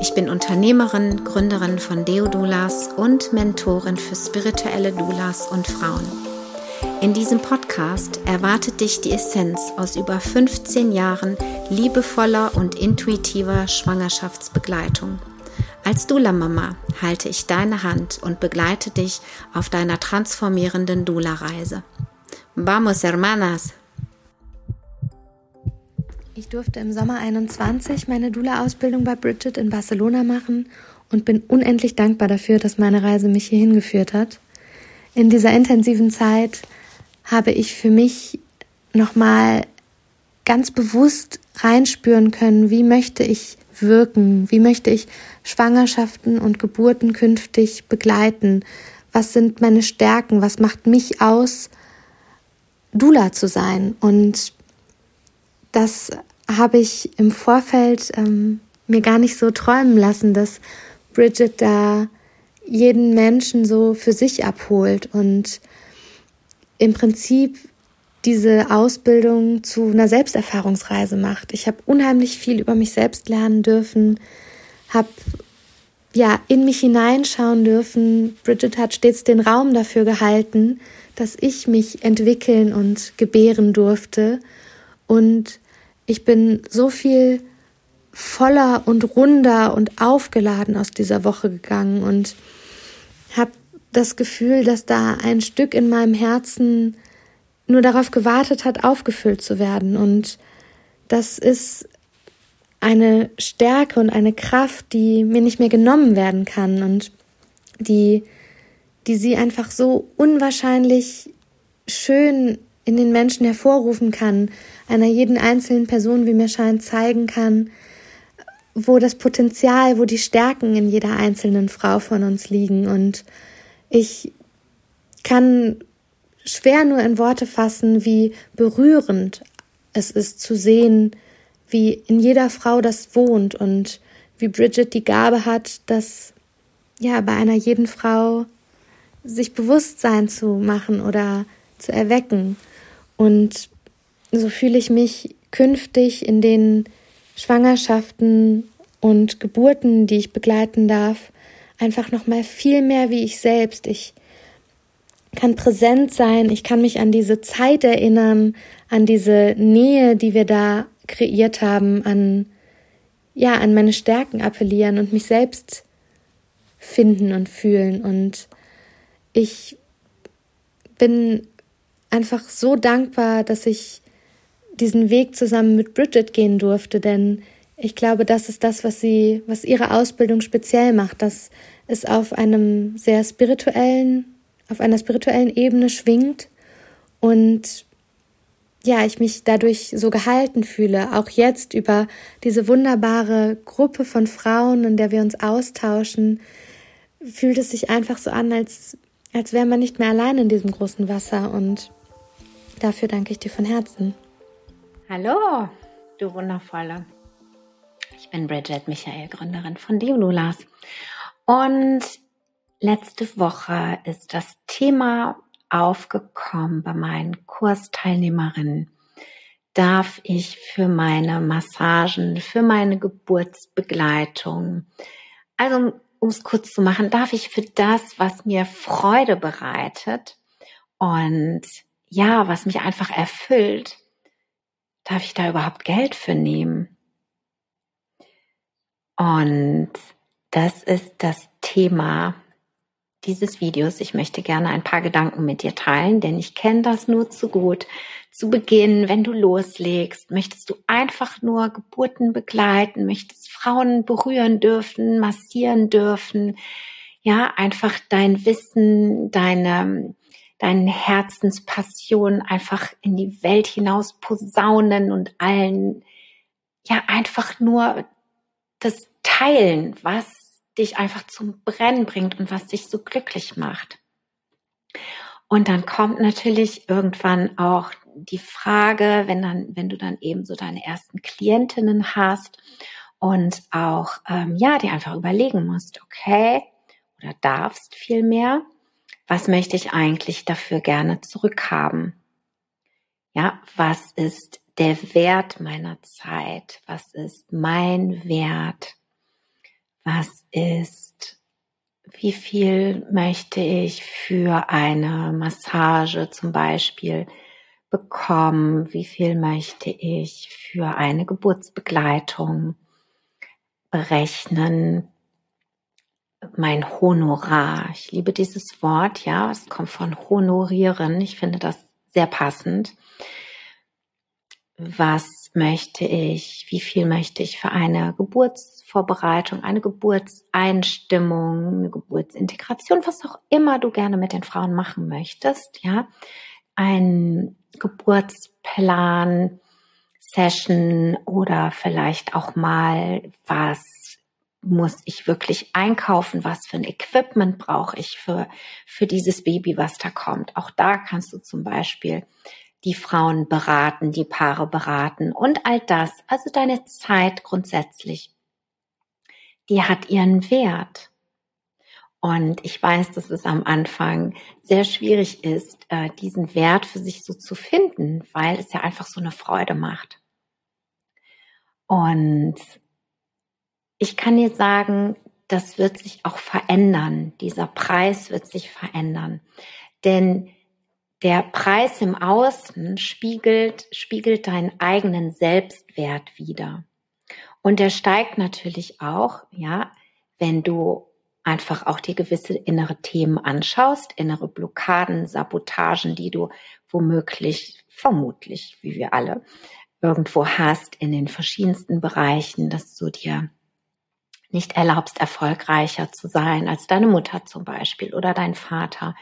Ich bin Unternehmerin, Gründerin von Deodulas und Mentorin für spirituelle Doulas und Frauen. In diesem Podcast erwartet dich die Essenz aus über 15 Jahren liebevoller und intuitiver Schwangerschaftsbegleitung. Als Dula-Mama halte ich deine Hand und begleite dich auf deiner transformierenden Dula-Reise. Vamos, hermanas! Ich durfte im Sommer 21 meine Dula-Ausbildung bei Bridget in Barcelona machen und bin unendlich dankbar dafür, dass meine Reise mich hierhin geführt hat. In dieser intensiven Zeit habe ich für mich nochmal ganz bewusst reinspüren können, wie möchte ich wirken, wie möchte ich Schwangerschaften und Geburten künftig begleiten, was sind meine Stärken, was macht mich aus, Dula zu sein. Und das habe ich im Vorfeld ähm, mir gar nicht so träumen lassen, dass Bridget da jeden Menschen so für sich abholt und im Prinzip diese Ausbildung zu einer Selbsterfahrungsreise macht. Ich habe unheimlich viel über mich selbst lernen dürfen, habe ja in mich hineinschauen dürfen. Bridget hat stets den Raum dafür gehalten, dass ich mich entwickeln und gebären durfte und ich bin so viel voller und runder und aufgeladen aus dieser Woche gegangen und habe das Gefühl, dass da ein Stück in meinem Herzen nur darauf gewartet hat, aufgefüllt zu werden. Und das ist eine Stärke und eine Kraft, die mir nicht mehr genommen werden kann und die, die sie einfach so unwahrscheinlich schön in den Menschen hervorrufen kann, einer jeden einzelnen Person, wie mir scheint, zeigen kann, wo das Potenzial, wo die Stärken in jeder einzelnen Frau von uns liegen. Und ich kann schwer nur in Worte fassen, wie berührend es ist zu sehen, wie in jeder Frau das wohnt und wie Bridget die Gabe hat, das ja bei einer jeden Frau sich Bewusstsein zu machen oder zu erwecken. Und so fühle ich mich künftig in den Schwangerschaften und Geburten, die ich begleiten darf, einfach noch mal viel mehr wie ich selbst. Ich kann präsent sein, ich kann mich an diese Zeit erinnern, an diese Nähe, die wir da kreiert haben, an ja, an meine Stärken appellieren und mich selbst finden und fühlen und ich bin einfach so dankbar, dass ich diesen Weg zusammen mit Bridget gehen durfte, denn ich glaube, das ist das, was sie, was ihre Ausbildung speziell macht, dass es auf einem sehr spirituellen, auf einer spirituellen Ebene schwingt und ja, ich mich dadurch so gehalten fühle, auch jetzt über diese wunderbare Gruppe von Frauen, in der wir uns austauschen, fühlt es sich einfach so an, als, als wäre man nicht mehr allein in diesem großen Wasser und dafür danke ich dir von Herzen. Hallo, du Wundervolle. Ich bin Bridget Michael, Gründerin von Deolulas. Und letzte Woche ist das Thema aufgekommen bei meinen Kursteilnehmerinnen. Darf ich für meine Massagen, für meine Geburtsbegleitung, also um es kurz zu machen, darf ich für das, was mir Freude bereitet und ja, was mich einfach erfüllt, darf ich da überhaupt Geld für nehmen? Und das ist das Thema dieses Videos. Ich möchte gerne ein paar Gedanken mit dir teilen, denn ich kenne das nur zu gut. Zu Beginn, wenn du loslegst, möchtest du einfach nur Geburten begleiten, möchtest Frauen berühren dürfen, massieren dürfen, ja, einfach dein Wissen, deine deine Herzenspassion einfach in die Welt hinaus posaunen und allen ja einfach nur das teilen, was dich einfach zum Brennen bringt und was dich so glücklich macht. Und dann kommt natürlich irgendwann auch die Frage, wenn dann, wenn du dann eben so deine ersten Klientinnen hast und auch ähm, ja, dir einfach überlegen musst, okay, oder darfst vielmehr, was möchte ich eigentlich dafür gerne zurückhaben? Ja, was ist der Wert meiner Zeit? Was ist mein Wert? Was ist, wie viel möchte ich für eine Massage zum Beispiel bekommen? Wie viel möchte ich für eine Geburtsbegleitung berechnen? Mein Honorar. Ich liebe dieses Wort, ja. Es kommt von honorieren. Ich finde das sehr passend was möchte ich, wie viel möchte ich für eine Geburtsvorbereitung, eine Geburtseinstimmung, eine Geburtsintegration, was auch immer du gerne mit den Frauen machen möchtest, ja, ein Geburtsplan, Session oder vielleicht auch mal, was muss ich wirklich einkaufen, was für ein Equipment brauche ich für, für dieses Baby, was da kommt. Auch da kannst du zum Beispiel die Frauen beraten, die Paare beraten und all das. Also deine Zeit grundsätzlich, die hat ihren Wert. Und ich weiß, dass es am Anfang sehr schwierig ist, äh, diesen Wert für sich so zu finden, weil es ja einfach so eine Freude macht. Und ich kann dir sagen, das wird sich auch verändern. Dieser Preis wird sich verändern. Denn der Preis im Außen spiegelt, spiegelt deinen eigenen Selbstwert wider. Und der steigt natürlich auch, ja, wenn du einfach auch die gewisse innere Themen anschaust, innere Blockaden, Sabotagen, die du womöglich, vermutlich, wie wir alle, irgendwo hast in den verschiedensten Bereichen, dass du dir nicht erlaubst, erfolgreicher zu sein als deine Mutter zum Beispiel oder dein Vater,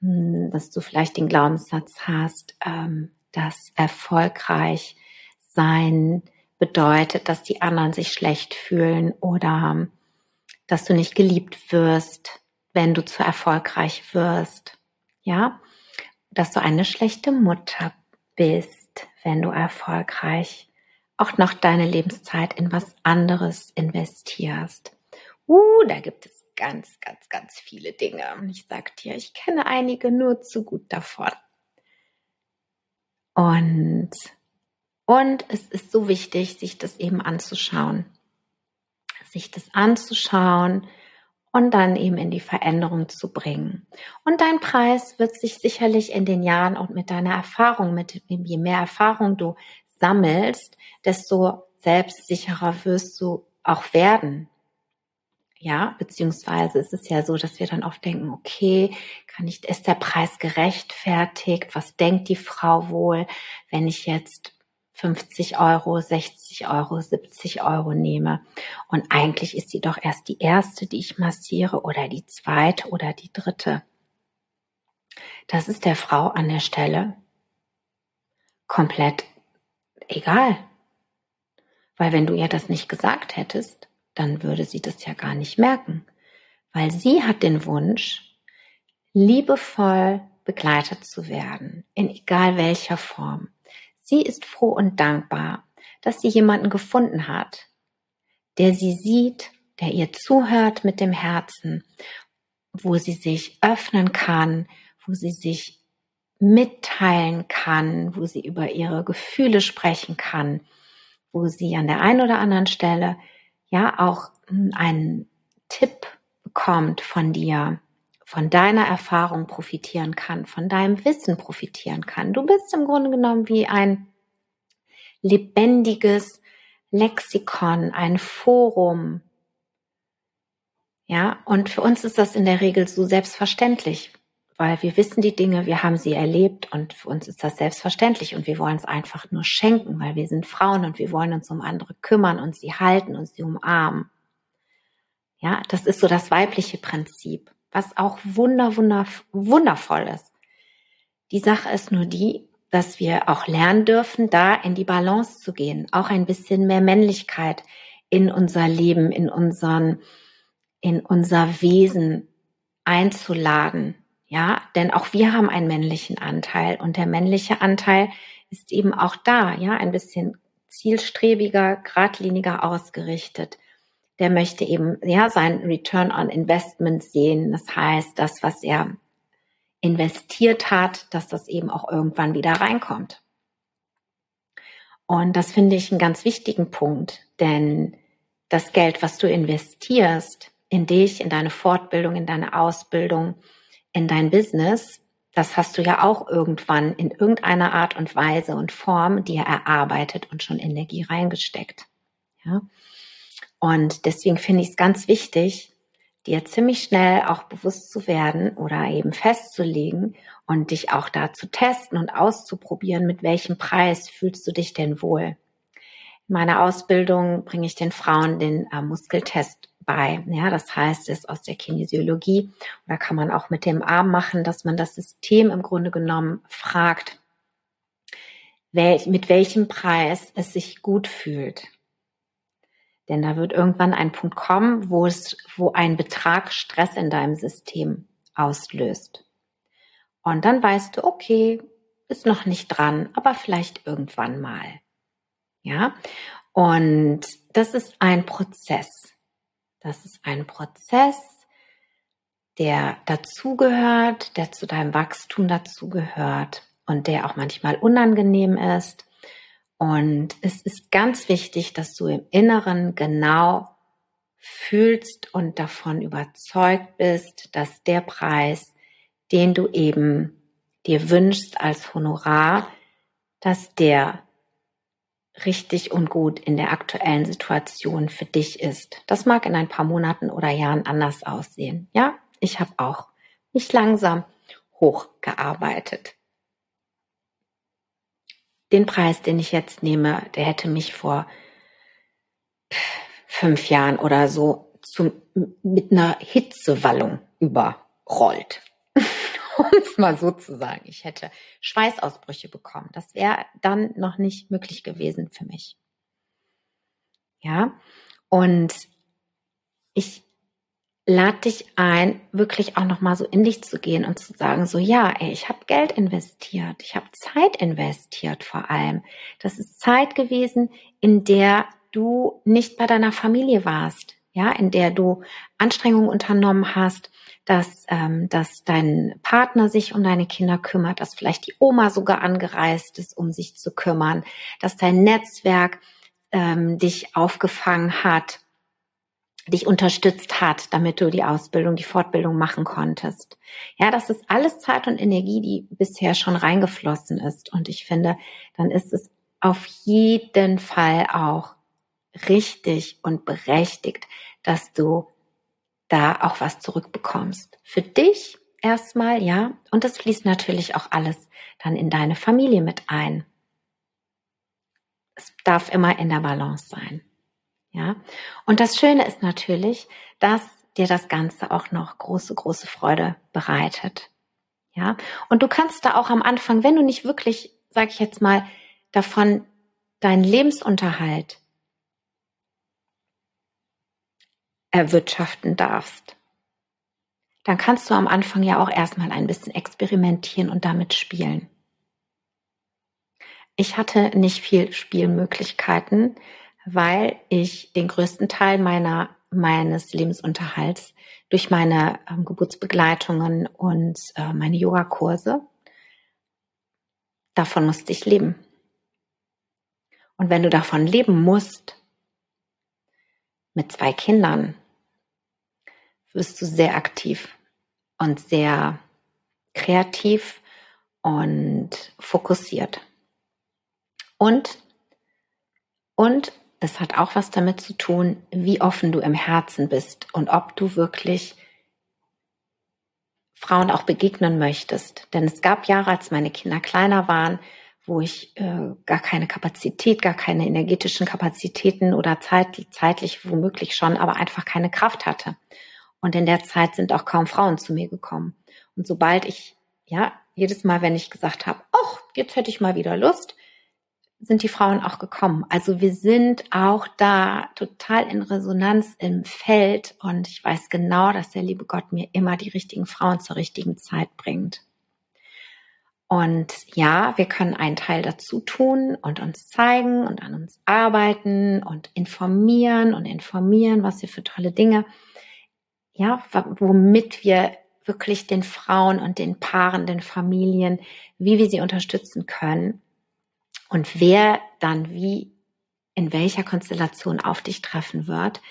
hm, dass du vielleicht den Glaubenssatz hast, ähm, dass erfolgreich sein bedeutet, dass die anderen sich schlecht fühlen oder dass du nicht geliebt wirst, wenn du zu erfolgreich wirst. Ja, dass du eine schlechte Mutter bist, wenn du erfolgreich auch noch deine Lebenszeit in was anderes investierst. Uh, da gibt es ganz, ganz, ganz viele Dinge. Ich sag dir, ich kenne einige nur zu gut davon. Und, und es ist so wichtig, sich das eben anzuschauen. Sich das anzuschauen und dann eben in die Veränderung zu bringen. Und dein Preis wird sich sicherlich in den Jahren und mit deiner Erfahrung, mit je mehr Erfahrung du sammelst, desto selbstsicherer wirst du auch werden. Ja, beziehungsweise ist es ja so, dass wir dann oft denken, okay, kann ich, ist der Preis gerechtfertigt? Was denkt die Frau wohl, wenn ich jetzt 50 Euro, 60 Euro, 70 Euro nehme? Und eigentlich ist sie doch erst die erste, die ich massiere oder die zweite oder die dritte. Das ist der Frau an der Stelle komplett egal. Weil wenn du ihr das nicht gesagt hättest, dann würde sie das ja gar nicht merken, weil sie hat den Wunsch, liebevoll begleitet zu werden, in egal welcher Form. Sie ist froh und dankbar, dass sie jemanden gefunden hat, der sie sieht, der ihr zuhört mit dem Herzen, wo sie sich öffnen kann, wo sie sich mitteilen kann, wo sie über ihre Gefühle sprechen kann, wo sie an der einen oder anderen Stelle ja auch einen Tipp bekommt von dir, von deiner Erfahrung profitieren kann, von deinem Wissen profitieren kann. Du bist im Grunde genommen wie ein lebendiges Lexikon, ein Forum. Ja, und für uns ist das in der Regel so selbstverständlich weil wir wissen die Dinge, wir haben sie erlebt und für uns ist das selbstverständlich und wir wollen es einfach nur schenken, weil wir sind Frauen und wir wollen uns um andere kümmern und sie halten und sie umarmen. Ja, das ist so das weibliche Prinzip, was auch wunder, wunder, wundervoll ist. Die Sache ist nur die, dass wir auch lernen dürfen, da in die Balance zu gehen, auch ein bisschen mehr Männlichkeit in unser Leben, in unseren in unser Wesen einzuladen. Ja, denn auch wir haben einen männlichen Anteil und der männliche Anteil ist eben auch da, ja, ein bisschen zielstrebiger, geradliniger ausgerichtet. Der möchte eben, ja, sein Return on Investment sehen. Das heißt, das, was er investiert hat, dass das eben auch irgendwann wieder reinkommt. Und das finde ich einen ganz wichtigen Punkt, denn das Geld, was du investierst in dich, in deine Fortbildung, in deine Ausbildung, in dein Business, das hast du ja auch irgendwann in irgendeiner Art und Weise und Form dir erarbeitet und schon Energie reingesteckt. Ja? Und deswegen finde ich es ganz wichtig, dir ziemlich schnell auch bewusst zu werden oder eben festzulegen und dich auch da zu testen und auszuprobieren, mit welchem Preis fühlst du dich denn wohl. In meiner Ausbildung bringe ich den Frauen den äh, Muskeltest bei. Ja, das heißt, es ist aus der Kinesiologie oder kann man auch mit dem Arm machen, dass man das System im Grunde genommen fragt, wel mit welchem Preis es sich gut fühlt. Denn da wird irgendwann ein Punkt kommen, wo es, wo ein Betrag Stress in deinem System auslöst. Und dann weißt du, okay, ist noch nicht dran, aber vielleicht irgendwann mal. Ja. Und das ist ein Prozess. Das ist ein Prozess, der dazugehört, der zu deinem Wachstum dazugehört und der auch manchmal unangenehm ist. Und es ist ganz wichtig, dass du im Inneren genau fühlst und davon überzeugt bist, dass der Preis, den du eben dir wünschst als Honorar, dass der richtig und gut in der aktuellen Situation für dich ist. Das mag in ein paar Monaten oder Jahren anders aussehen. Ja, ich habe auch mich langsam hochgearbeitet den Preis, den ich jetzt nehme, der hätte mich vor fünf Jahren oder so zum, mit einer Hitzewallung überrollt. Es mal so zu sagen. Ich hätte Schweißausbrüche bekommen. Das wäre dann noch nicht möglich gewesen für mich. Ja, und ich lade dich ein, wirklich auch noch mal so in dich zu gehen und zu sagen, so ja, ey, ich habe Geld investiert, ich habe Zeit investiert vor allem. Das ist Zeit gewesen, in der du nicht bei deiner Familie warst, ja, in der du Anstrengungen unternommen hast, dass, ähm, dass dein Partner sich um deine Kinder kümmert, dass vielleicht die Oma sogar angereist ist, um sich zu kümmern, dass dein Netzwerk ähm, dich aufgefangen hat dich unterstützt hat, damit du die Ausbildung, die Fortbildung machen konntest. Ja, das ist alles Zeit und Energie, die bisher schon reingeflossen ist. Und ich finde, dann ist es auf jeden Fall auch richtig und berechtigt, dass du da auch was zurückbekommst. Für dich erstmal, ja. Und das fließt natürlich auch alles dann in deine Familie mit ein. Es darf immer in der Balance sein. Ja. Und das Schöne ist natürlich, dass dir das Ganze auch noch große, große Freude bereitet. Ja. Und du kannst da auch am Anfang, wenn du nicht wirklich, sag ich jetzt mal, davon deinen Lebensunterhalt erwirtschaften darfst, dann kannst du am Anfang ja auch erstmal ein bisschen experimentieren und damit spielen. Ich hatte nicht viel Spielmöglichkeiten, weil ich den größten Teil meiner, meines Lebensunterhalts durch meine ähm, Geburtsbegleitungen und äh, meine Yogakurse, davon musste ich leben. Und wenn du davon leben musst, mit zwei Kindern, wirst du sehr aktiv und sehr kreativ und fokussiert. Und, und es hat auch was damit zu tun, wie offen du im Herzen bist und ob du wirklich Frauen auch begegnen möchtest. Denn es gab Jahre, als meine Kinder kleiner waren, wo ich äh, gar keine Kapazität, gar keine energetischen Kapazitäten oder zeit, zeitlich womöglich schon, aber einfach keine Kraft hatte. Und in der Zeit sind auch kaum Frauen zu mir gekommen. Und sobald ich, ja, jedes Mal, wenn ich gesagt habe, ach, jetzt hätte ich mal wieder Lust, sind die Frauen auch gekommen. Also wir sind auch da total in Resonanz im Feld und ich weiß genau, dass der liebe Gott mir immer die richtigen Frauen zur richtigen Zeit bringt. Und ja, wir können einen Teil dazu tun und uns zeigen und an uns arbeiten und informieren und informieren, was wir für tolle Dinge, ja, womit wir wirklich den Frauen und den Paaren, den Familien, wie wir sie unterstützen können und wer dann wie in welcher Konstellation auf dich treffen wird,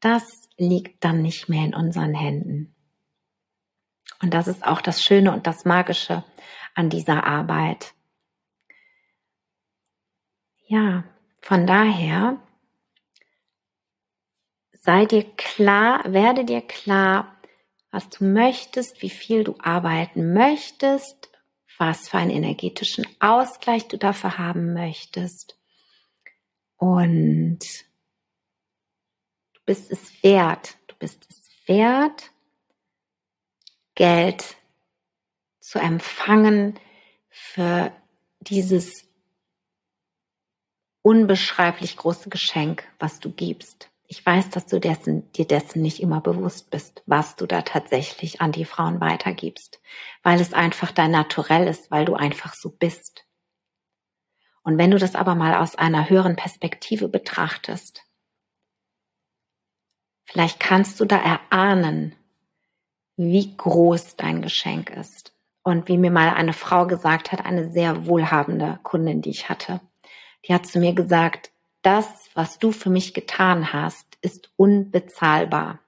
das liegt dann nicht mehr in unseren Händen. Und das ist auch das Schöne und das Magische an dieser Arbeit. Ja, von daher sei dir klar, werde dir klar, was du möchtest, wie viel du arbeiten möchtest, was für einen energetischen Ausgleich du dafür haben möchtest. Und du bist es wert, du bist es wert, Geld zu empfangen für dieses unbeschreiblich große Geschenk, was du gibst. Ich weiß, dass du dessen, dir dessen nicht immer bewusst bist, was du da tatsächlich an die Frauen weitergibst, weil es einfach dein Naturell ist, weil du einfach so bist. Und wenn du das aber mal aus einer höheren Perspektive betrachtest, vielleicht kannst du da erahnen, wie groß dein Geschenk ist. Und wie mir mal eine Frau gesagt hat, eine sehr wohlhabende Kundin, die ich hatte, die hat zu mir gesagt, das, was du für mich getan hast, ist unbezahlbar.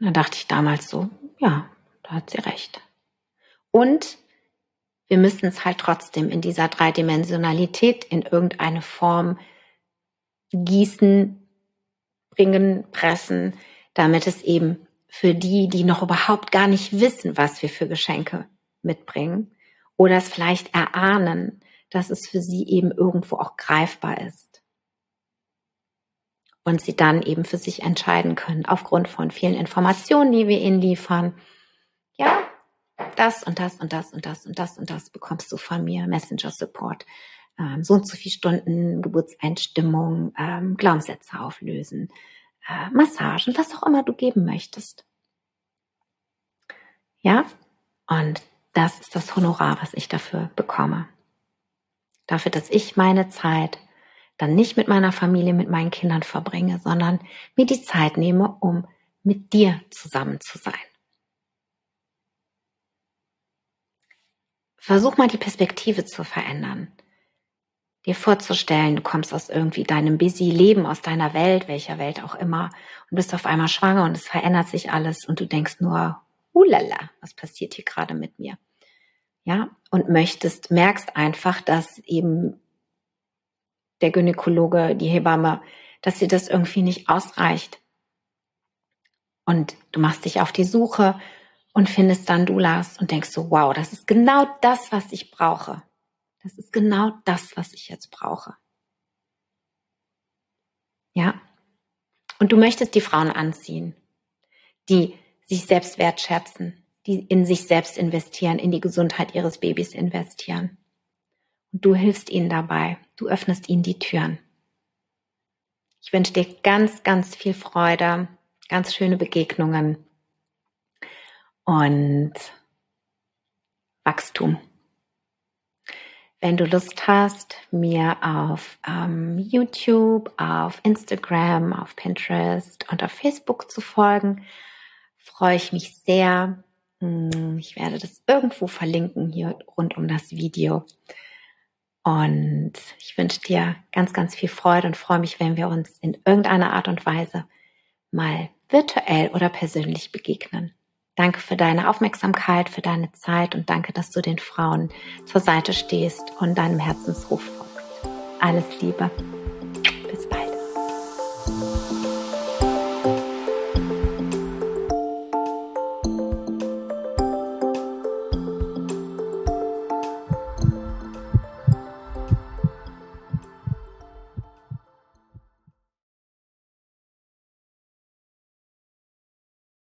Und da dachte ich damals so, ja, da hat sie recht. Und wir müssen es halt trotzdem in dieser Dreidimensionalität in irgendeine Form gießen, bringen, pressen, damit es eben für die, die noch überhaupt gar nicht wissen, was wir für Geschenke mitbringen oder es vielleicht erahnen, dass es für sie eben irgendwo auch greifbar ist. Und sie dann eben für sich entscheiden können, aufgrund von vielen Informationen, die wir ihnen liefern. Ja, das und das und das und das und das und das bekommst du von mir, Messenger Support. Ähm, so und so viele Stunden Geburtseinstimmung, ähm, Glaubenssätze auflösen, äh, Massagen, was auch immer du geben möchtest. Ja, und das ist das Honorar, was ich dafür bekomme. Dafür, dass ich meine Zeit dann nicht mit meiner Familie, mit meinen Kindern verbringe, sondern mir die Zeit nehme, um mit dir zusammen zu sein. Versuch mal die Perspektive zu verändern dir vorzustellen, du kommst aus irgendwie deinem busy Leben, aus deiner Welt, welcher Welt auch immer, und bist auf einmal schwanger und es verändert sich alles und du denkst nur, hulala, was passiert hier gerade mit mir? Ja, und möchtest, merkst einfach, dass eben der Gynäkologe, die Hebamme, dass dir das irgendwie nicht ausreicht. Und du machst dich auf die Suche und findest dann Dulas und denkst so, wow, das ist genau das, was ich brauche. Das ist genau das, was ich jetzt brauche. Ja. Und du möchtest die Frauen anziehen, die sich selbst wertschätzen, die in sich selbst investieren, in die Gesundheit ihres Babys investieren. Und du hilfst ihnen dabei. Du öffnest ihnen die Türen. Ich wünsche dir ganz, ganz viel Freude, ganz schöne Begegnungen und Wachstum. Wenn du Lust hast, mir auf ähm, YouTube, auf Instagram, auf Pinterest und auf Facebook zu folgen, freue ich mich sehr. Hm, ich werde das irgendwo verlinken hier rund um das Video. Und ich wünsche dir ganz, ganz viel Freude und freue mich, wenn wir uns in irgendeiner Art und Weise mal virtuell oder persönlich begegnen. Danke für deine Aufmerksamkeit, für deine Zeit und danke, dass du den Frauen zur Seite stehst und deinem Herzensruf folgst. Alles Liebe.